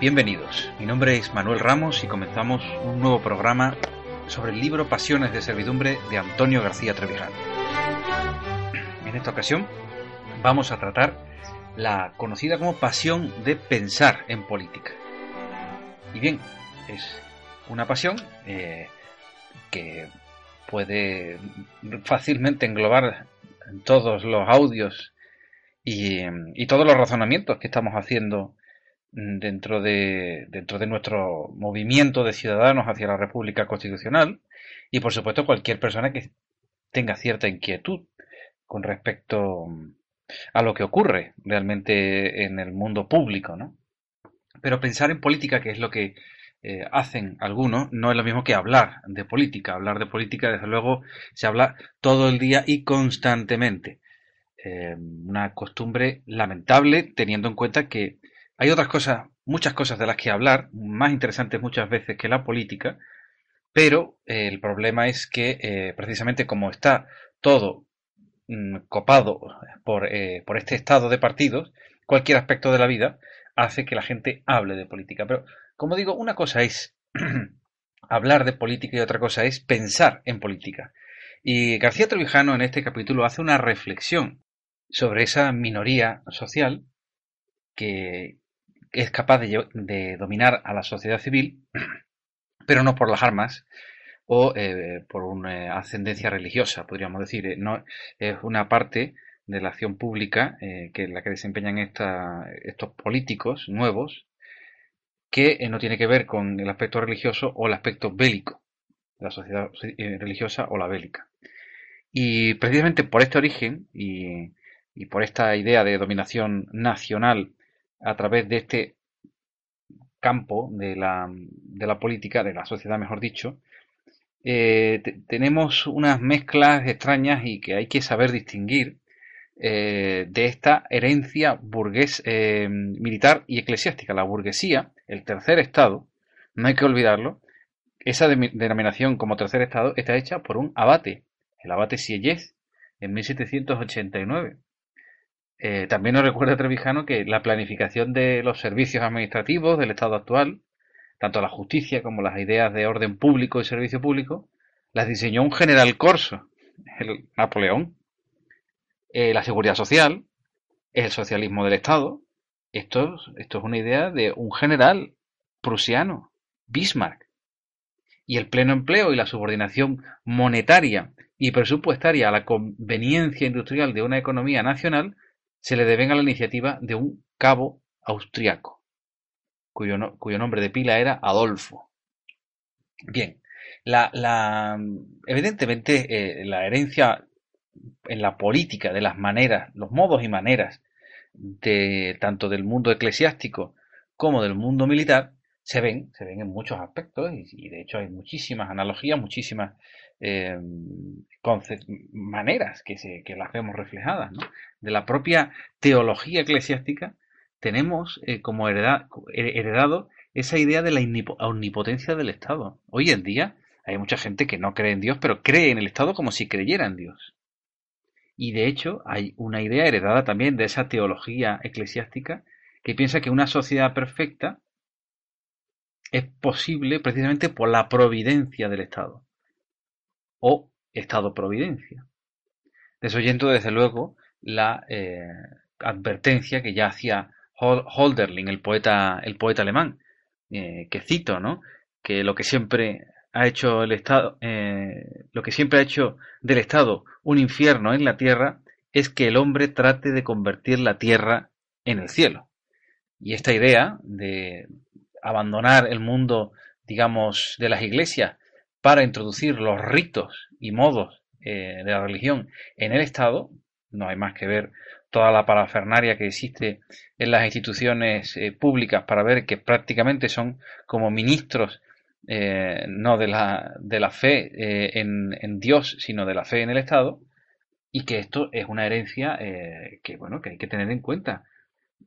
Bienvenidos, mi nombre es Manuel Ramos y comenzamos un nuevo programa sobre el libro Pasiones de Servidumbre de Antonio García Trevijano. En esta ocasión vamos a tratar la conocida como pasión de pensar en política. Y bien, es una pasión eh, que puede fácilmente englobar todos los audios y, y todos los razonamientos que estamos haciendo dentro de, dentro de nuestro movimiento de ciudadanos hacia la República Constitucional y por supuesto cualquier persona que tenga cierta inquietud con respecto a lo que ocurre realmente en el mundo público, ¿no? Pero pensar en política, que es lo que eh, hacen algunos, no es lo mismo que hablar de política. Hablar de política, desde luego, se habla todo el día y constantemente. Eh, una costumbre lamentable, teniendo en cuenta que hay otras cosas, muchas cosas de las que hablar, más interesantes muchas veces que la política, pero eh, el problema es que eh, precisamente como está todo mm, copado por, eh, por este estado de partidos, cualquier aspecto de la vida hace que la gente hable de política. Pero, como digo, una cosa es hablar de política y otra cosa es pensar en política. Y García Trevijano en este capítulo hace una reflexión sobre esa minoría social que, es capaz de, dominar a la sociedad civil, pero no por las armas o eh, por una ascendencia religiosa, podríamos decir. Eh, no, es una parte de la acción pública eh, que la que desempeñan estos políticos nuevos que no tiene que ver con el aspecto religioso o el aspecto bélico la sociedad religiosa o la bélica. Y precisamente por este origen y por esta idea de dominación nacional a través de este campo de la, de la política, de la sociedad mejor dicho, eh, tenemos unas mezclas extrañas y que hay que saber distinguir eh, de esta herencia burgués, eh, militar y eclesiástica. La burguesía, el tercer estado, no hay que olvidarlo, esa denominación como tercer estado está hecha por un abate, el abate Sieyès, en 1789. Eh, también nos recuerda Trevijano que la planificación de los servicios administrativos del Estado actual, tanto la justicia como las ideas de orden público y servicio público, las diseñó un general corso, el Napoleón. Eh, la seguridad social, el socialismo del Estado. Esto, esto es una idea de un general prusiano, Bismarck. Y el pleno empleo y la subordinación monetaria y presupuestaria a la conveniencia industrial de una economía nacional se le deben a la iniciativa de un cabo austriaco, cuyo, nombre de pila era Adolfo. Bien, la, evidentemente eh, la herencia en la política de las maneras, los modos y maneras de tanto del mundo eclesiástico como del mundo militar se ven, se ven en muchos aspectos y, de hecho hay muchísimas analogías, muchísimas eh, maneras que, se, las vemos reflejadas. ¿no? De la propia teología eclesiástica tenemos eh, como heredado esa idea de la omnipotencia del Estado. Hoy en día hay mucha gente que no cree en Dios, pero cree en el Estado como si creyera en Dios. Y de hecho hay una idea heredada también de esa teología eclesiástica que piensa que una sociedad perfecta es posible precisamente por la providencia del Estado o Estado-providencia. Desoyendo desde luego la eh, advertencia que ya hacía Holderlin, el poeta, el poeta alemán, que cito, ¿no? Que lo que siempre ha hecho el Estado, lo que siempre ha hecho del Estado un infierno en la tierra es que el hombre trate de convertir la tierra en el cielo. Y esta idea de abandonar el mundo, digamos, de las iglesias para introducir los ritos y modos eh, de la religión en el Estado, no hay más que ver toda la parafernaria que existe en las instituciones eh, públicas para ver que prácticamente son como ministros eh, no de la, de la fe en, en, Dios, sino de la fe en el Estado, y que esto es una herencia que, bueno, que hay que tener en cuenta.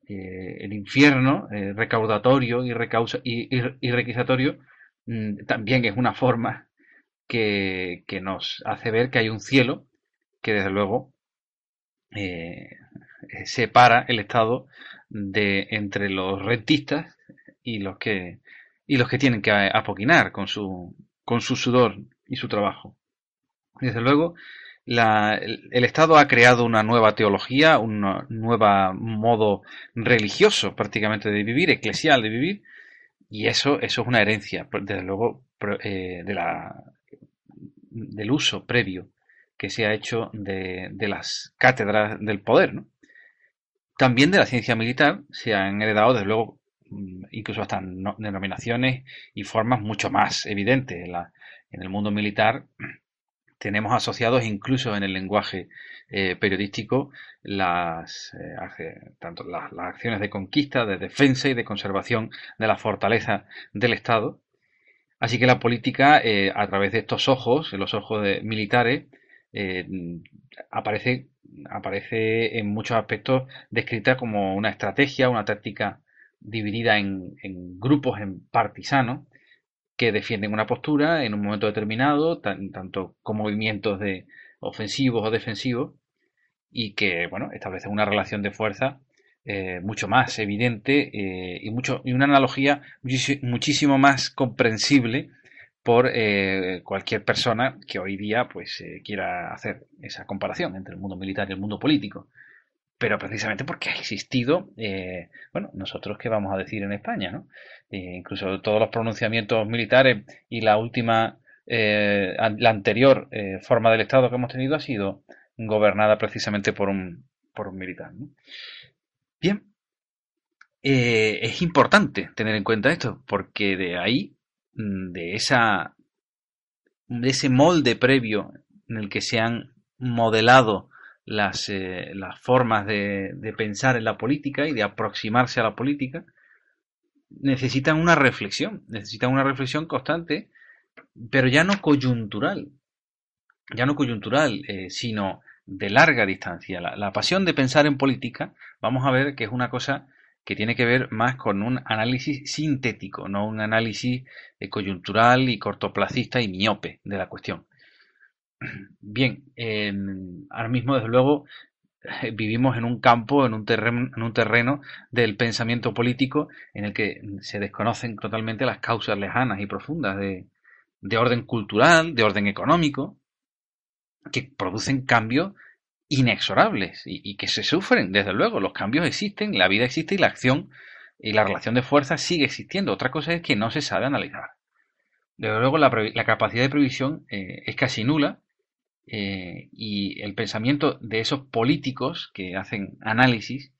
El infierno recaudatorio y, recausa, y requisatorio Mm, también es una forma que, nos hace ver que hay un cielo que desde luego eh, separa el Estado de entre los rentistas y los que y los que tienen que apoquinar con su con su sudor y su trabajo. Desde luego, el, Estado ha creado una nueva teología, un nuevo modo religioso prácticamente de vivir, eclesial de vivir, y eso, es una herencia, desde luego, eh, de la, del uso previo que se ha hecho de, las cátedras del poder. También de la ciencia militar se han heredado, desde luego, mm, incluso hasta denominaciones y formas mucho más evidentes. En, la, en el mundo militar tenemos asociados incluso en el lenguaje eh, periodístico las, eh, tanto las, acciones de conquista, de defensa y de conservación de la fortaleza del Estado. Así que la política, eh, a través de estos ojos, los ojos militares, aparece, aparece en muchos aspectos descrita como una estrategia, una táctica dividida en, en grupos, en partisanos, que defienden una postura en un momento determinado, tanto con movimientos de ofensivos o defensivos, y que bueno, establecen una relación de fuerza eh, mucho más evidente eh, y, mucho, y una analogía muchísimo más comprensible por eh, cualquier persona que hoy día pues quiera hacer esa comparación entre el mundo militar y el mundo político pero precisamente porque ha existido, bueno, nosotros qué vamos a decir en España, ¿no? incluso todos los pronunciamientos militares y la última, la anterior forma del Estado que hemos tenido ha sido gobernada precisamente por un, por un militar. Bien, eh, es importante tener en cuenta esto, porque de ahí, mm, de, esa, de ese molde previo en el que se han modelado las, eh, las formas de, pensar en la política y de aproximarse a la política, necesitan una reflexión, necesitan una reflexión constante, pero ya no coyuntural, ya no coyuntural, eh, sino de larga distancia. La, pasión de pensar en política, vamos a ver que es una cosa que tiene que ver más con un análisis sintético, no un análisis eh, coyuntural y cortoplacista y miope de la cuestión. Bien, ahora mismo, desde luego, eh, vivimos en un campo, en un, terreno, en un terreno del pensamiento político en el que se desconocen totalmente las causas lejanas y profundas de, de orden cultural, de orden económico, que producen cambios inexorables y, que se sufren, desde luego. Los cambios existen, la vida existe y la acción y la relación de fuerza sigue existiendo. Otra cosa es que no se sabe analizar. Desde luego, la, capacidad de previsión eh, es casi nula eh, y el pensamiento de esos políticos que hacen análisis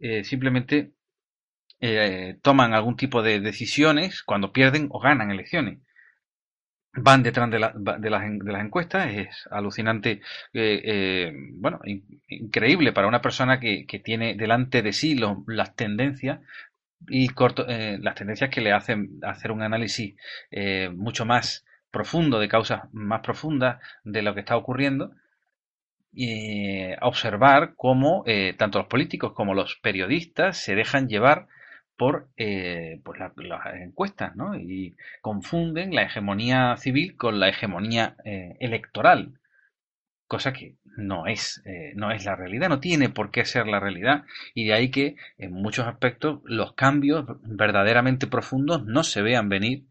eh, simplemente toman algún tipo de decisiones cuando pierden o ganan elecciones van detrás de, las, de las encuestas. Es alucinante, eh, eh, bueno, increíble para una persona que, tiene delante de sí las tendencias y corto, eh, las tendencias que le hacen hacer un análisis mucho más profundo, de causas más profundas de lo que está ocurriendo. Y observar cómo tanto los políticos como los periodistas se dejan llevar por eh, las encuestas. Y confunden la hegemonía civil con la hegemonía eh, electoral, cosa que no es, eh, no es la realidad, no tiene por qué ser la realidad, y de ahí que en muchos aspectos los cambios verdaderamente profundos no se vean venir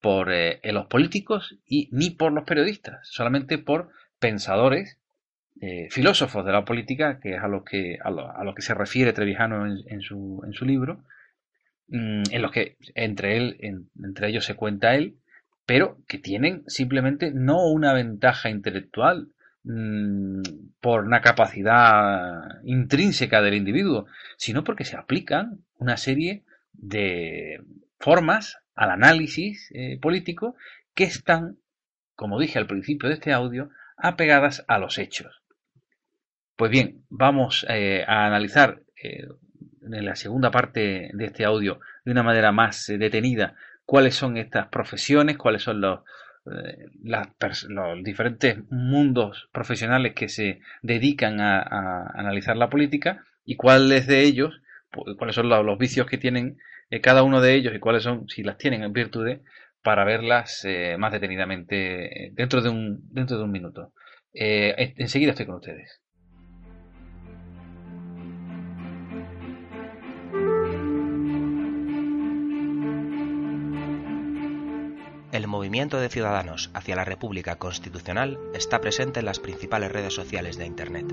por los políticos y ni por los periodistas, solamente por pensadores filósofos de la política, que es a lo que, a lo, que se refiere Trevijano en, su, en su libro, mm, en los que entre él, entre ellos se cuenta él, pero que tienen simplemente no una ventaja intelectual mm, por una capacidad intrínseca del individuo, sino porque se aplican una serie de formas al análisis eh, político que están, como dije al principio de este audio, apegadas a los hechos. Pues bien, vamos eh, a analizar eh, en la segunda parte de este audio de una manera más detenida cuáles son estas profesiones, cuáles son los, los diferentes mundos profesionales que se dedican a, analizar la política y cuáles de ellos, cuáles son los vicios que tienen eh, cada uno de ellos y cuáles son, si las tienen en virtudes, para verlas eh, más detenidamente eh, dentro de un, dentro de un minuto. enseguida estoy con ustedes. El movimiento de ciudadanos hacia la República Constitucional está presente en las principales redes sociales de Internet.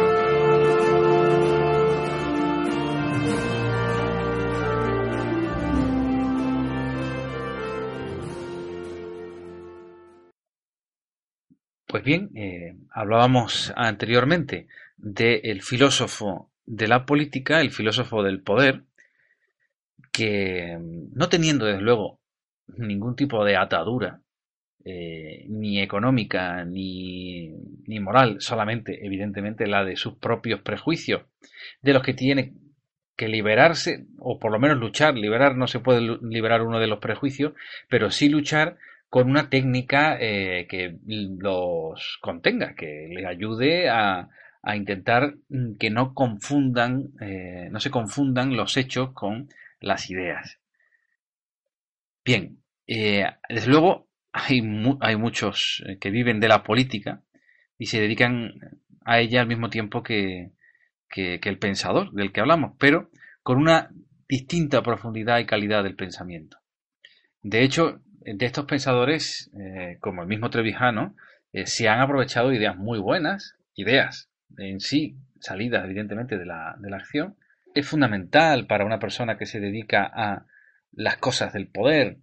Pues bien, eh, hablábamos anteriormente del filósofo de la política, el filósofo del poder, que mm, no teniendo desde luego ningún tipo de atadura, eh, ni económica ni, ni moral, solamente evidentemente la de sus propios prejuicios, de los que tiene que liberarse, o por lo menos luchar, liberar no se puede liberar uno de los prejuicios, pero sí luchar con una técnica eh, que los contenga, que les ayude a, intentar mm, que no confundan, eh, no se confundan los hechos con las ideas. Bien, eh, desde luego hay, muchos que viven de la política y se dedican a ella al mismo tiempo que el pensador del que hablamos, pero con una distinta profundidad y calidad del pensamiento. De hecho, de estos pensadores, eh, como el mismo Trevijano, eh, se han aprovechado ideas muy buenas, ideas en sí, salidas evidentemente de la, de la acción. Es fundamental para una persona que se dedica a las cosas del poder.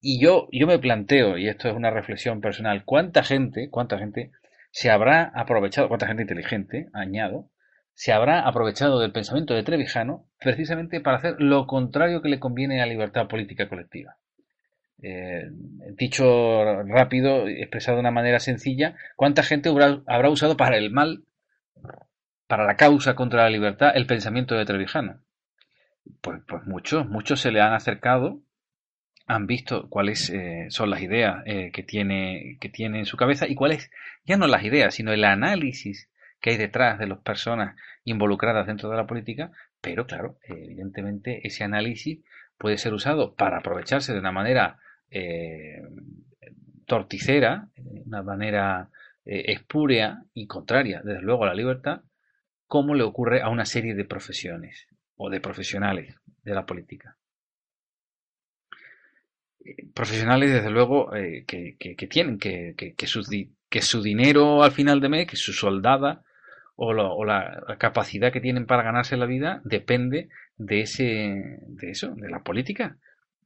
Y yo, yo me planteo, y esto es una reflexión personal, ¿cuánta gente, cuánta gente se habrá aprovechado, cuánta gente inteligente, añado, se habrá aprovechado del pensamiento de Trevijano precisamente para hacer lo contrario que le conviene a la libertad política colectiva? Eh, dicho rápido, expresado de una manera sencilla, ¿cuánta gente habrá, usado para el mal, para la causa contra la libertad, el pensamiento de Trevijano? Pues, pues muchos, muchos se le han acercado, han visto cuáles eh, son las ideas eh, que, tiene, que tiene en su cabeza y cuáles, ya no las ideas, sino el análisis que hay detrás de las personas involucradas dentro de la política, pero claro, evidentemente ese análisis puede ser usado para aprovecharse de una manera eh, torticera, de una manera eh, espúrea y contraria, desde luego, a la libertad, como le ocurre a una serie de profesiones o de profesionales de la política. Eh, profesionales, desde luego, que, tienen que, que, su, dinero al final de mes, que su soldada o, o, la capacidad que tienen para ganarse la vida depende de ese de eso, de la política.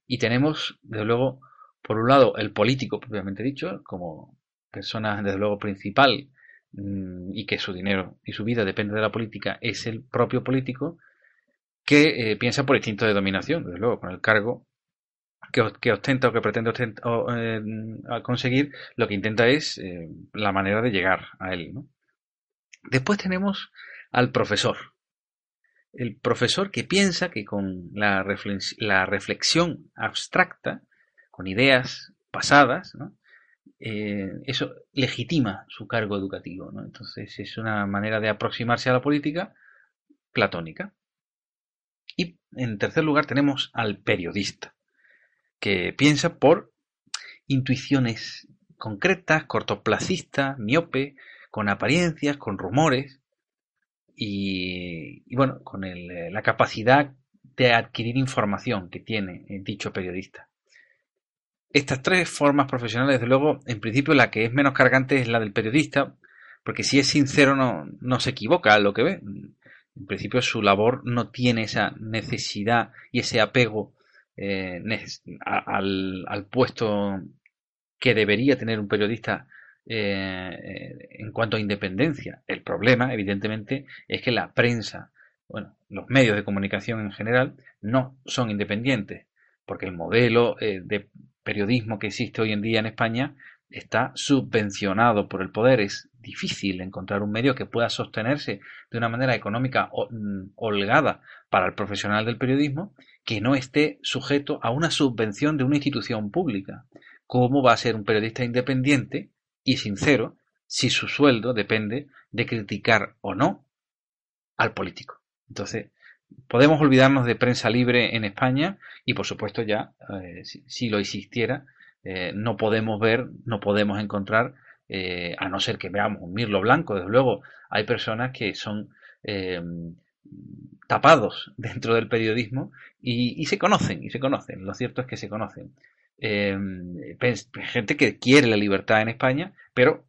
Y tenemos, desde luego, por un lado, el político, propiamente dicho, como persona, desde luego, principal mm, y que su dinero y su vida depende de la política, es el propio político que eh, piensa por instinto de dominación, desde luego, con el cargo que, ostenta o que pretende eh, conseguir, lo que intenta es eh, la manera de llegar a él. Después tenemos al profesor. El profesor que piensa que con la, reflexión abstracta, con ideas pasadas, eh, eso legitima su cargo educativo. Entonces es una manera de aproximarse a la política platónica. Y en tercer lugar tenemos al periodista que piensa por intuiciones concretas, cortoplacistas, miope, con apariencias, con rumores y, bueno, con la capacidad de adquirir información que tiene dicho periodista. Estas tres formas profesionales, desde luego, en principio la que es menos cargante es la del periodista, porque si es sincero no, no se equivoca a lo que ve. En principio su labor no tiene esa necesidad y ese apego eh, al, al, puesto que debería tener un periodista eh, en cuanto a independencia. El problema, evidentemente, es que la prensa, bueno, los medios de comunicación en general, no son independientes, porque el modelo eh, de periodismo que existe hoy en día en España está subvencionado por el poder. Es difícil encontrar un medio que pueda sostenerse de una manera económica mm, holgada para el profesional del periodismo que no esté sujeto a una subvención de una institución pública. ¿Cómo va a ser un periodista independiente y sincero si su sueldo depende de criticar o no al político? Entonces, podemos olvidarnos de prensa libre en España y, por supuesto, ya, eh, si, lo existiera, eh, no podemos ver, no podemos encontrar, eh, a no ser que veamos un mirlo blanco, desde luego, hay personas que son tapados dentro del periodismo y, se conocen, y se conocen. Lo cierto es que se conocen. Eh, gente que quiere la libertad en España, pero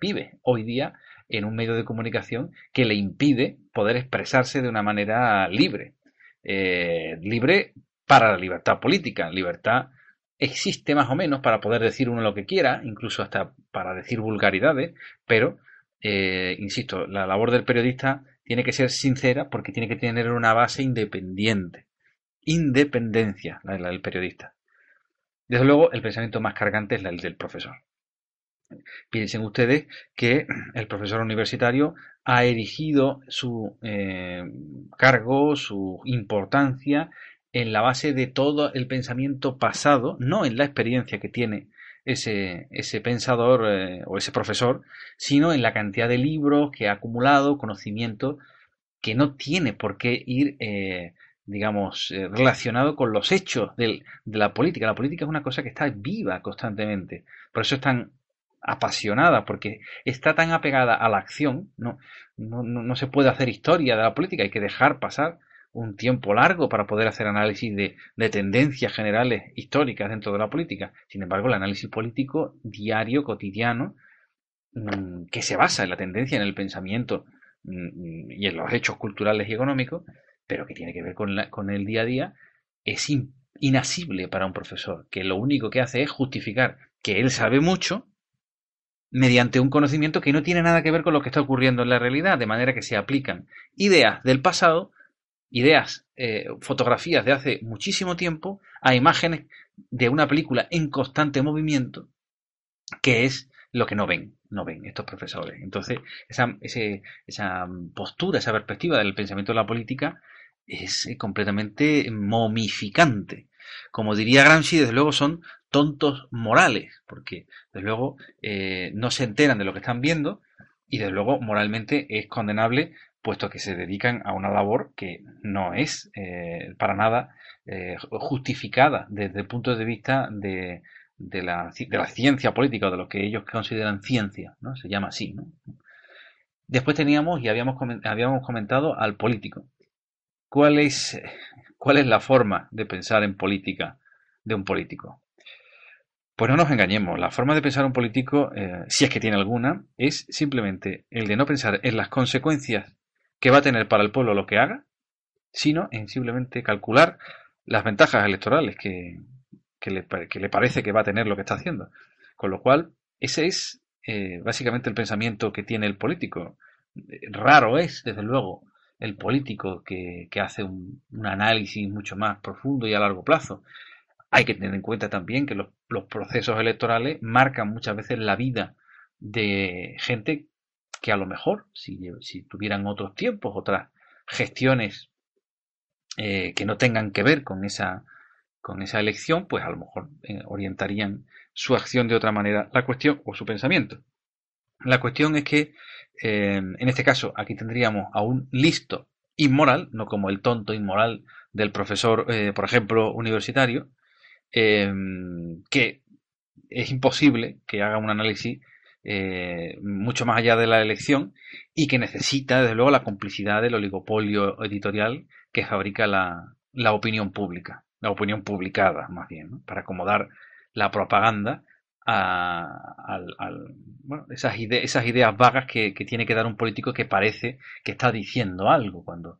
vive hoy día en un medio de comunicación que le impide poder expresarse de una manera libre. Eh, libre para la libertad política. Libertad existe más o menos para poder decir uno lo que quiera, incluso hasta para decir vulgaridades, pero, eh, insisto, la labor del periodista tiene que ser sincera porque tiene que tener una base independiente. Independencia, la, del periodista. Desde luego, el pensamiento más cargante es el del profesor. Piensen ustedes que el profesor universitario ha erigido su eh, cargo, su importancia en la base de todo el pensamiento pasado, no en la experiencia que tiene ese, ese pensador eh, o ese profesor, sino en la cantidad de libros que ha acumulado, conocimiento que no tiene por qué ir, eh, digamos, relacionado con los hechos de la política. La política es una cosa que está viva constantemente. Por eso es tan apasionada, porque está tan apegada a la acción, no, no, no se puede hacer historia de la política, hay que dejar pasar un tiempo largo para poder hacer análisis de, tendencias generales históricas dentro de la política. Sin embargo, el análisis político diario, cotidiano, mm, que se basa en la tendencia, en el pensamiento mm, y en los hechos culturales y económicos, pero que tiene que ver con, con el día a día, es inasible para un profesor, que lo único que hace es justificar que él sabe mucho mediante un conocimiento que no tiene nada que ver con lo que está ocurriendo en la realidad, de manera que se aplican ideas del pasado ideas, eh, fotografías de hace muchísimo tiempo a imágenes de una película en constante movimiento, que es lo que no ven, no ven estos profesores. Entonces, esa, esa postura, esa perspectiva del pensamiento de la política es eh, completamente momificante. Como diría Gramsci, desde luego son tontos morales, porque desde luego eh, no se enteran de lo que están viendo y desde luego moralmente es condenable puesto que se dedican a una labor que no es eh, para nada eh, justificada desde el punto de vista de, la, de, la, ciencia política o de lo que ellos consideran ciencia, ¿no? Se llama así, ¿no? Después teníamos y habíamos, habíamos comentado al político. ¿Cuál es, ¿Cuál es la forma de pensar en política de un político? Pues no nos engañemos, la forma de pensar un político, eh, si es que tiene alguna, es simplemente el de no pensar en las consecuencias que va a tener para el pueblo lo que haga, sino en simplemente calcular las ventajas electorales que, le, parece que va a tener lo que está haciendo. Con lo cual, ese es eh, básicamente el pensamiento que tiene el político. Raro es, desde luego, el político que, hace un, análisis mucho más profundo y a largo plazo. Hay que tener en cuenta también que los, procesos electorales marcan muchas veces la vida de gente que a lo mejor, si, tuvieran otros tiempos, otras gestiones eh, que no tengan que ver con esa, con esa elección, pues a lo mejor eh, orientarían su acción de otra manera, la cuestión o su pensamiento. La cuestión es que, eh, en este caso, aquí tendríamos a un listo inmoral, no como el tonto inmoral del profesor, por ejemplo, universitario, que es imposible que haga un análisis eh, mucho más allá de la elección y que necesita, desde luego, la complicidad del oligopolio editorial que fabrica la, la opinión pública, la opinión publicada, más bien, para acomodar la propaganda a, bueno, esas, esas ideas vagas que, que, tiene que dar un político que parece que está diciendo algo cuando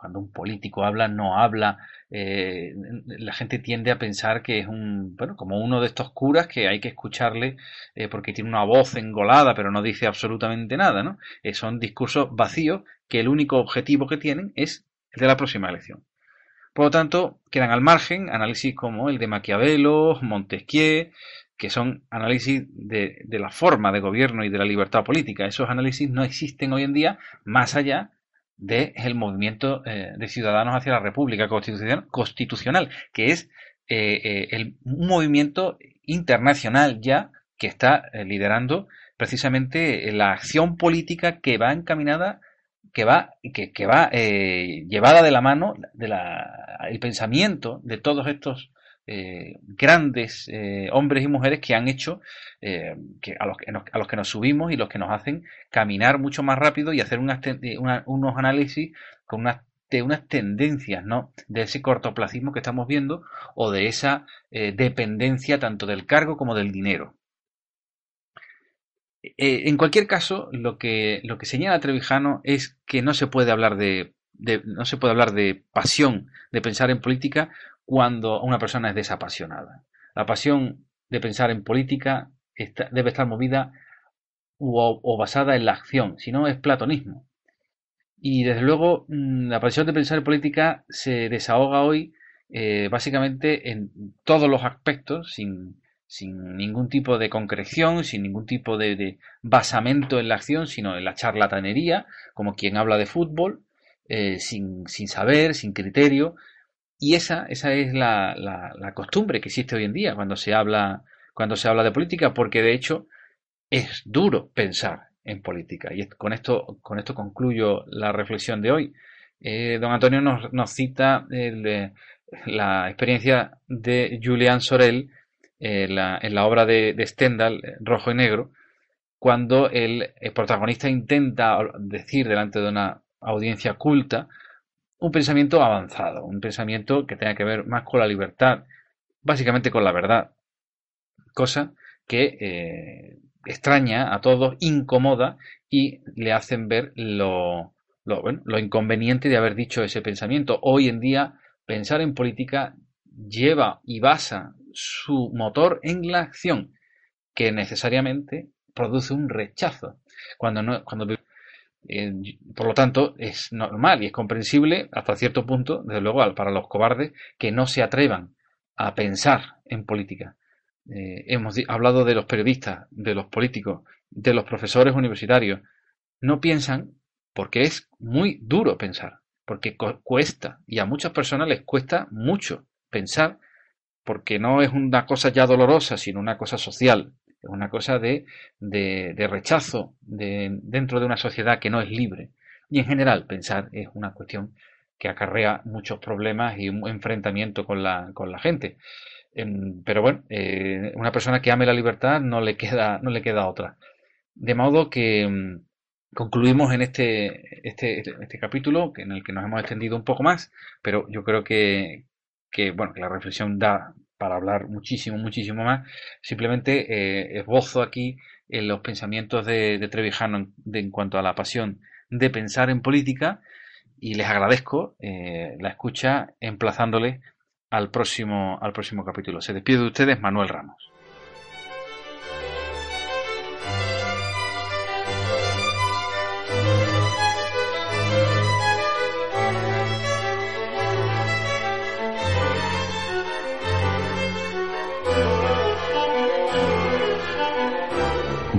cuando un político habla, no habla. Eh, la gente tiende a pensar que es un, bueno, como uno de estos curas que hay que escucharle eh, porque tiene una voz engolada, pero no dice absolutamente nada, ¿no? Eh, son discursos vacíos que el único objetivo que tienen es el de la próxima elección. Por lo tanto, quedan al margen análisis como el de Maquiavelo, Montesquieu, que son análisis de, de la forma de gobierno y de la libertad política. Esos análisis no existen hoy en día más allá del movimiento eh, de ciudadanos hacia la República Constitucional, que es eh, eh, el, un movimiento internacional ya que está liderando precisamente la acción política que va encaminada que va que, que va llevada de la mano de la, el pensamiento de todos estos eh, grandes eh, hombres y mujeres que han hecho eh, que a, los que nos, subimos y los que nos hacen caminar mucho más rápido y hacer unos análisis con unas de unas tendencias, ¿no? De ese cortoplacismo que estamos viendo o de esa dependencia tanto del cargo como del dinero. en cualquier caso, lo que, señala Trevijano es que no se puede hablar de, no se puede hablar de pasión, de pensar en política, cuando una persona es desapasionada. La pasión de pensar en política debe estar movida o, basada en la acción, si no es platonismo. Y desde luego mm, la pasión de pensar en política se desahoga hoy eh, básicamente en todos los aspectos, sin, ningún tipo de concreción, sin ningún tipo de, basamento en la acción, sino en la charlatanería, como quien habla de fútbol, eh, sin, sin, saber, sin criterio, y esa, esa es la, la, costumbre que existe hoy en día cuando se habla, cuando se habla de política, porque de hecho es duro pensar en política. Y con esto, con esto concluyo la reflexión de hoy. Eh, don Antonio nos, nos cita eh, la experiencia de Julian Sorel eh, la, en la obra de, Stendhal, Rojo y Negro, cuando el protagonista intenta decir delante de una audiencia culta un pensamiento avanzado, un pensamiento que tenga que ver más con la libertad, básicamente con la verdad, cosa que eh, extraña a todos, incomoda y le hacen ver lo, lo, lo inconveniente de haber dicho ese pensamiento. Hoy en día, pensar en política lleva y basa su motor en la acción, que necesariamente produce un rechazo. Cuando, no, cuando por lo tanto, es normal y es comprensible hasta cierto punto, desde luego, para los cobardes que no se atrevan a pensar en política. Eh, hemos hablado de los periodistas, de los políticos, de los profesores universitarios. No piensan porque es muy duro pensar, porque cuesta y a muchas personas les cuesta mucho pensar porque no es una cosa ya dolorosa, sino una cosa social es una cosa de, de, rechazo de, dentro de una sociedad que no es libre. Y en general, pensar es una cuestión que acarrea muchos problemas y un enfrentamiento con la, con la gente. Em, pero bueno, eh, una persona que ame la libertad no le queda, no le queda otra. De modo que em, concluimos en este, este, este capítulo en el que nos hemos extendido un poco más, pero yo creo que, que bueno, que la reflexión da para hablar muchísimo, muchísimo más. Simplemente eh, esbozo aquí en los pensamientos de, Trevijano en, cuanto a la pasión de pensar en política y les agradezco eh, la escucha emplazándole al próximo, al próximo capítulo. Se despide de ustedes Manuel Ramos.